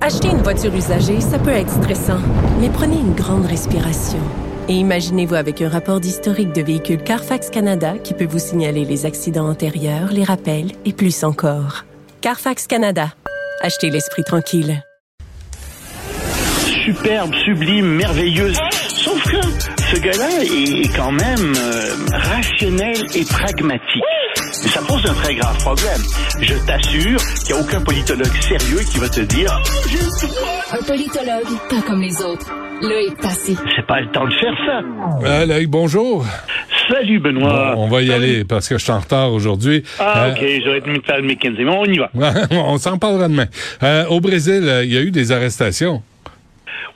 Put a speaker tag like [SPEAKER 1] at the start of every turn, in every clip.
[SPEAKER 1] Acheter une voiture usagée, ça peut être stressant, mais prenez une grande respiration. Et imaginez-vous avec un rapport d'historique de véhicule Carfax Canada qui peut vous signaler les accidents antérieurs, les rappels et plus encore. Carfax Canada. Achetez l'esprit tranquille.
[SPEAKER 2] Superbe, sublime, merveilleuse. Sauf que ce gars-là est quand même euh, rationnel et pragmatique. Mais ça pose un très grave problème. Je t'assure qu'il n'y a aucun politologue sérieux qui va te dire
[SPEAKER 3] Un politologue, pas comme les autres. Est passé.
[SPEAKER 2] c'est pas le temps de faire ça.
[SPEAKER 4] Euh, Loïc, bonjour.
[SPEAKER 2] Salut Benoît.
[SPEAKER 4] on va y aller parce que je suis en retard aujourd'hui.
[SPEAKER 2] Ah
[SPEAKER 4] Euh,
[SPEAKER 2] ok, j'aurais dû me faire le Mackenzie, mais on y va.
[SPEAKER 4] on s'en parlera demain. Euh, au Brésil, euh, il y a eu des arrestations.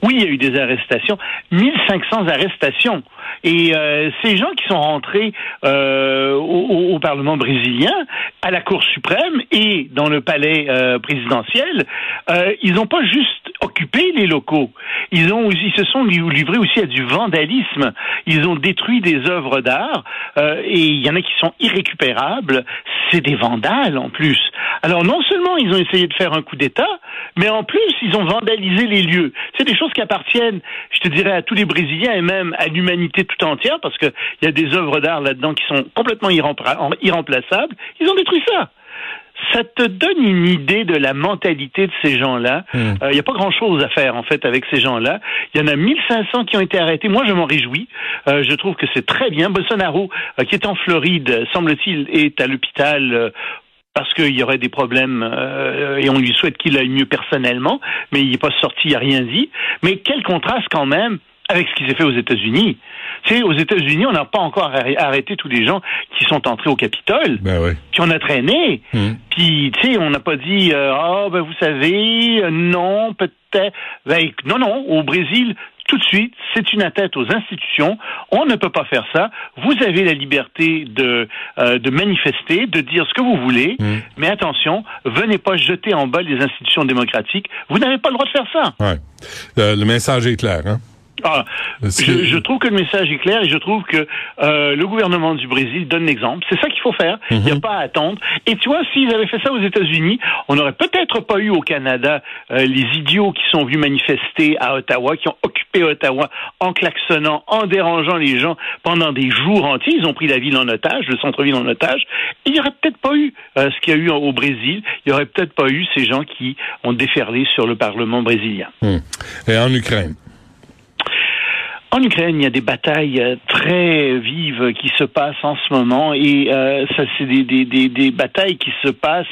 [SPEAKER 2] Oui, il y a eu des arrestations, 1500 arrestations. Et euh, ces gens qui sont rentrés euh, au, au Parlement brésilien, à la Cour suprême et dans le palais euh, présidentiel, euh, ils n'ont pas juste occupé les locaux. Ils ont, ils se sont li- livrés aussi à du vandalisme. Ils ont détruit des œuvres d'art euh, et il y en a qui sont irrécupérables. C'est des vandales en plus. Alors non seulement ils ont essayé de faire un coup d'État, mais en plus ils ont vandalisé les lieux. C'est des choses qui appartiennent, je te dirais, à tous les Brésiliens et même à l'humanité tout entière, parce qu'il y a des œuvres d'art là-dedans qui sont complètement irrempla- irremplaçables. Ils ont détruit ça ça te donne une idée de la mentalité de ces gens-là. Il
[SPEAKER 4] Hmm.
[SPEAKER 2] n'y a pas grand-chose à faire en fait avec ces gens-là. Il y en a 1500 qui ont été arrêtés. Moi, je m'en réjouis. Euh, je trouve que c'est très bien. Bolsonaro, euh, qui est en Floride, semble-t-il, est à l'hôpital. euh, parce qu'il y aurait des problèmes euh, et on lui souhaite qu'il aille mieux personnellement, mais il n'est pas sorti, il n'a rien dit. Mais quel contraste quand même avec ce qui s'est fait aux États-Unis. Tu sais, aux États-Unis, on n'a pas encore arrê- arrêté tous les gens qui sont entrés au Capitole.
[SPEAKER 4] Ben oui.
[SPEAKER 2] Puis on a traîné.
[SPEAKER 4] Hmm.
[SPEAKER 2] Puis, tu sais, on n'a pas dit, euh, ah, ben vous savez, euh, non, peut-être. Ben, non, non, au Brésil, tout de suite, c'est une atteinte aux institutions. On ne peut pas faire ça. Vous avez la liberté de, euh, de manifester, de dire ce que vous voulez,
[SPEAKER 4] Hmm.
[SPEAKER 2] mais attention, venez pas jeter en bas les institutions démocratiques. Vous n'avez pas le droit de faire ça.
[SPEAKER 4] Ouais. Euh, le message est clair, hein?
[SPEAKER 2] Ah, je, trouve que le message est clair et je trouve que euh, le gouvernement du Brésil donne l'exemple. C'est ça qu'il faut faire. Il n'y a pas à attendre. Et tu vois, s'ils avaient fait ça aux États-Unis, on n'aurait peut-être pas eu au Canada euh, les idiots qui sont venus manifester à Ottawa, qui ont occupé Ottawa en klaxonnant, en dérangeant les gens pendant des jours entiers. Ils ont pris la ville en otage, le centre-ville en otage. Il n'y aurait peut-être pas eu euh, ce qu'il y a eu au Brésil. Il n'y aurait peut-être pas eu ces gens qui ont déferlé sur le Parlement brésilien.
[SPEAKER 4] Hmm. Et en Ukraine?
[SPEAKER 2] En Ukraine, il y a des batailles euh, très vives qui se passent en ce moment et euh, ça c'est des, des, des, des batailles qui se passent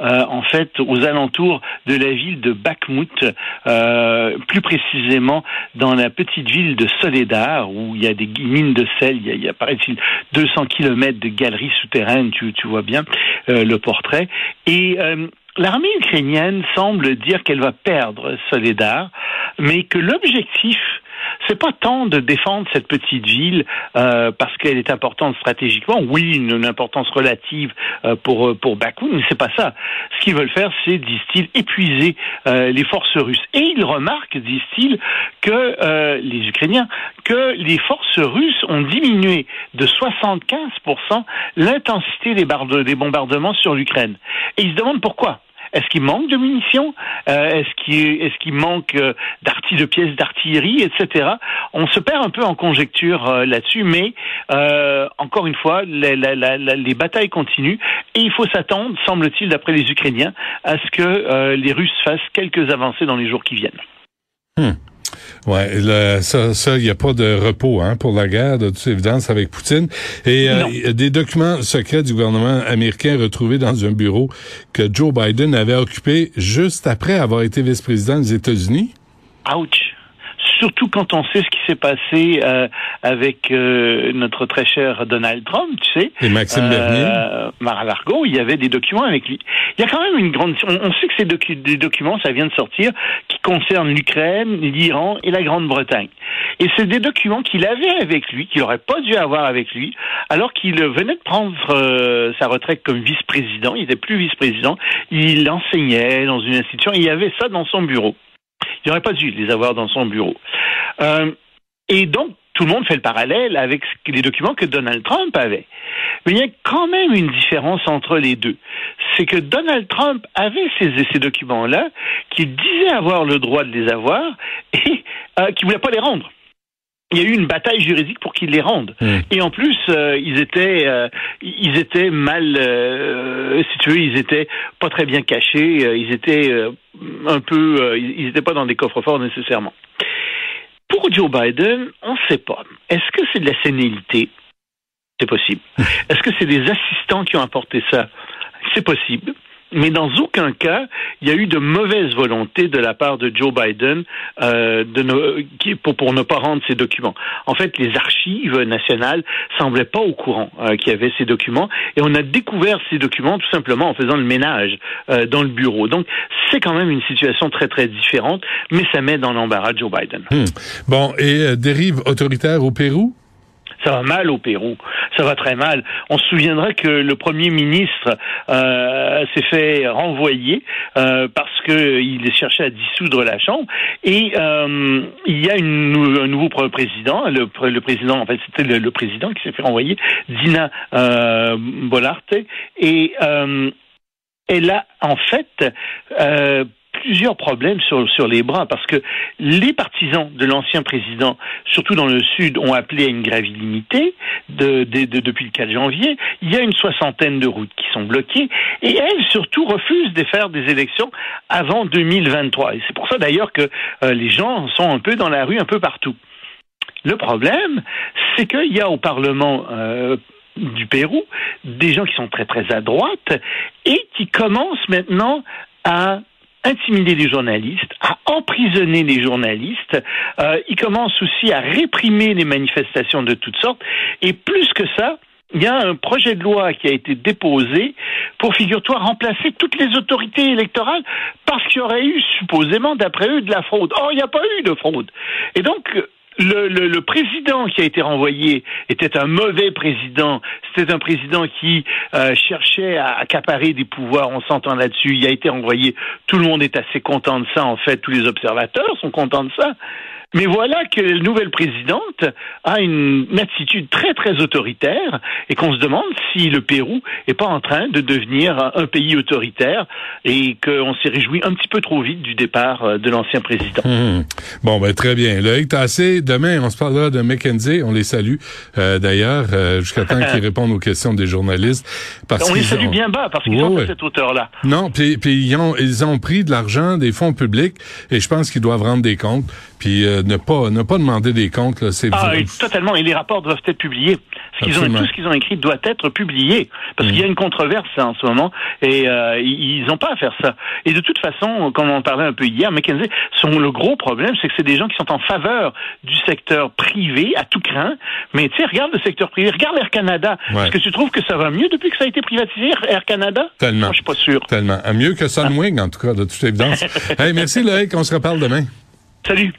[SPEAKER 2] euh, en fait aux alentours de la ville de Bakhmut, euh, plus précisément dans la petite ville de Soledar où il y a des mines de sel, il y a, il y a paraît-il 200 kilomètres de galeries souterraines, tu, tu vois bien euh, le portrait. Et euh, L'armée ukrainienne semble dire qu'elle va perdre Soledar, mais que l'objectif c'est pas tant de défendre cette petite ville euh, parce qu'elle est importante stratégiquement. Oui, une, importance relative euh, pour pour Bakou, mais c'est pas ça. Ce qu'ils veulent faire, c'est, disent-ils, épuiser euh, les forces russes. Et ils remarquent, disent-ils, que euh, les Ukrainiens, que les forces russes ont diminué de 75% l'intensité des, des bombardements sur l'Ukraine. Et ils se demandent pourquoi. Est-ce qu'il manque de munitions? Euh, Est-ce qu'il manque euh, de pièces d'artillerie, etc. On se perd un peu en conjecture euh, là-dessus, mais encore une fois, les batailles continuent et il faut s'attendre, semble-t-il, d'après les Ukrainiens, à ce que les Russes fassent quelques avancées dans les jours qui viennent.
[SPEAKER 4] Ouais, le- ça, ça, il n'y a pas de repos hein, pour la guerre, de toute évidence, avec Poutine. Et euh, des documents secrets du gouvernement américain retrouvés dans un bureau que Joe Biden avait occupé juste après avoir été vice-président des États-Unis.
[SPEAKER 2] Ouch! Surtout quand on sait ce qui s'est passé euh, avec euh, notre très cher Donald Trump, tu sais.
[SPEAKER 4] Et Maxime Bernier.
[SPEAKER 2] Mar-a-Lago, il y avait des documents avec lui. Il y a quand même une grande... On, sait que ces des documents, ça vient de sortir, qui concernent l'Ukraine, l'Iran et la Grande-Bretagne. Et c'est des documents qu'il avait avec lui, qu'il n'aurait pas dû avoir avec lui, alors qu'il venait de prendre sa retraite comme vice-président. Il n'était plus vice-président. Il enseignait dans une institution. il y avait ça dans son bureau. Il n'aurait pas dû les avoir dans son bureau. Euh, et donc, tout le monde fait le parallèle avec les documents que Donald Trump avait. Mais il y a quand même une différence entre les deux. C'est que Donald Trump avait ces, documents-là, qu'il disait avoir le droit de les avoir, et euh, qu'il ne voulait pas les rendre il y a eu une bataille juridique pour qu'ils les rendent. Hmm. Et en plus, euh, ils étaient, euh, ils étaient mal, euh, si tu veux, ils étaient pas très bien cachés. ils étaient un peu, ils n'étaient pas dans des coffres forts nécessairement. Pour Joe Biden, on ne sait pas. Est-ce que c'est de la sénilité? C'est possible. Est-ce que c'est des assistants qui ont apporté ça? C'est possible mais dans aucun cas, il y a eu de mauvaise volonté de la part de Joe Biden euh, de pour, pour, ne pas rendre ces documents. En fait, les archives nationales semblaient pas au courant euh, qu'il y avait ces documents, et on a découvert ces documents tout simplement en faisant le ménage euh, dans le bureau. Donc, c'est quand même une situation très très différente, mais ça met dans l'embarras Joe Biden.
[SPEAKER 4] Hmm. Bon, et euh, dérive autoritaire au Pérou?
[SPEAKER 2] Ça va mal au Pérou. Ça va très mal. On se souviendra que le Premier ministre euh, s'est fait renvoyer euh, parce qu'il cherchait à dissoudre la Chambre. Et euh, il y a une, un nouveau président. Le, le président, en fait, c'était le, président qui s'est fait renvoyer, Dina euh, Bolarte. Et euh, elle a, en fait, euh, plusieurs problèmes sur, sur les bras parce que les partisans de l'ancien président, surtout dans le Sud, ont appelé à une grève illimitée de, depuis le 4 janvier. Il y a une soixantaine de routes qui sont bloquées et elle, surtout, refuse de faire des élections avant 2023. Et c'est pour ça d'ailleurs que euh, les gens sont un peu dans la rue, un peu partout. Le problème, c'est qu'il y a au Parlement euh, du Pérou des gens qui sont très très à droite et qui commencent maintenant à intimider les journalistes, à emprisonner les journalistes. Euh, il commence aussi à réprimer les manifestations de toutes sortes. Et plus que ça, il y a un projet de loi qui a été déposé pour, figure-toi, remplacer toutes les autorités électorales parce qu'il y aurait eu, supposément, d'après eux, de la fraude. Or, il n'y a pas eu de fraude. Et donc, le, le, le, président qui a été renvoyé était un mauvais président. C'était un président qui euh, cherchait à accaparer des pouvoirs. On s'entend là-dessus. Il a été renvoyé. Tout le monde est assez content de ça. En fait, tous les observateurs sont contents de ça. Mais voilà que la nouvelle présidente a une, attitude très très autoritaire et qu'on se demande si le Pérou est pas en train de devenir un pays autoritaire et qu'on s'est réjoui un petit peu trop vite du départ euh, de l'ancien président.
[SPEAKER 4] Hum. Bon, ben très bien. Loïc assez Demain, on se parlera de McKenzie. On les salue euh, d'ailleurs euh, jusqu'à temps qu'ils répondent aux questions des journalistes.
[SPEAKER 2] Parce on les salue bien bas parce qu'ils sont à cette hauteur-là.
[SPEAKER 4] Non, puis, puis ils, ont, ils ont pris de l'argent des fonds publics et je pense qu'ils doivent rendre des comptes. Puis euh, ne pas ne pas demander des comptes, là, c'est
[SPEAKER 2] ah, totalement. Et les rapports doivent être publiés. Ce qu'ils ont, tout ce qu'ils ont écrit doit être publié parce qu'il y a mm. une controverse en ce moment et euh, ils n'ont pas à faire ça. Et de toute façon, comme on en parlait un peu hier, McKenzie, son le gros problème, c'est que c'est des gens qui sont en faveur du secteur privé à tout craint. Mais tu sais, regarde le secteur privé, regarde Air Canada. Est-ce que tu trouves que ça va mieux depuis que ça a été privatisé, Air Canada?
[SPEAKER 4] Tellement. Moi,
[SPEAKER 2] je suis pas sûr.
[SPEAKER 4] Tellement. Mieux que Sunwing, en tout cas, de toute évidence. hey, merci Loïc, on se reparle demain.
[SPEAKER 2] Salut.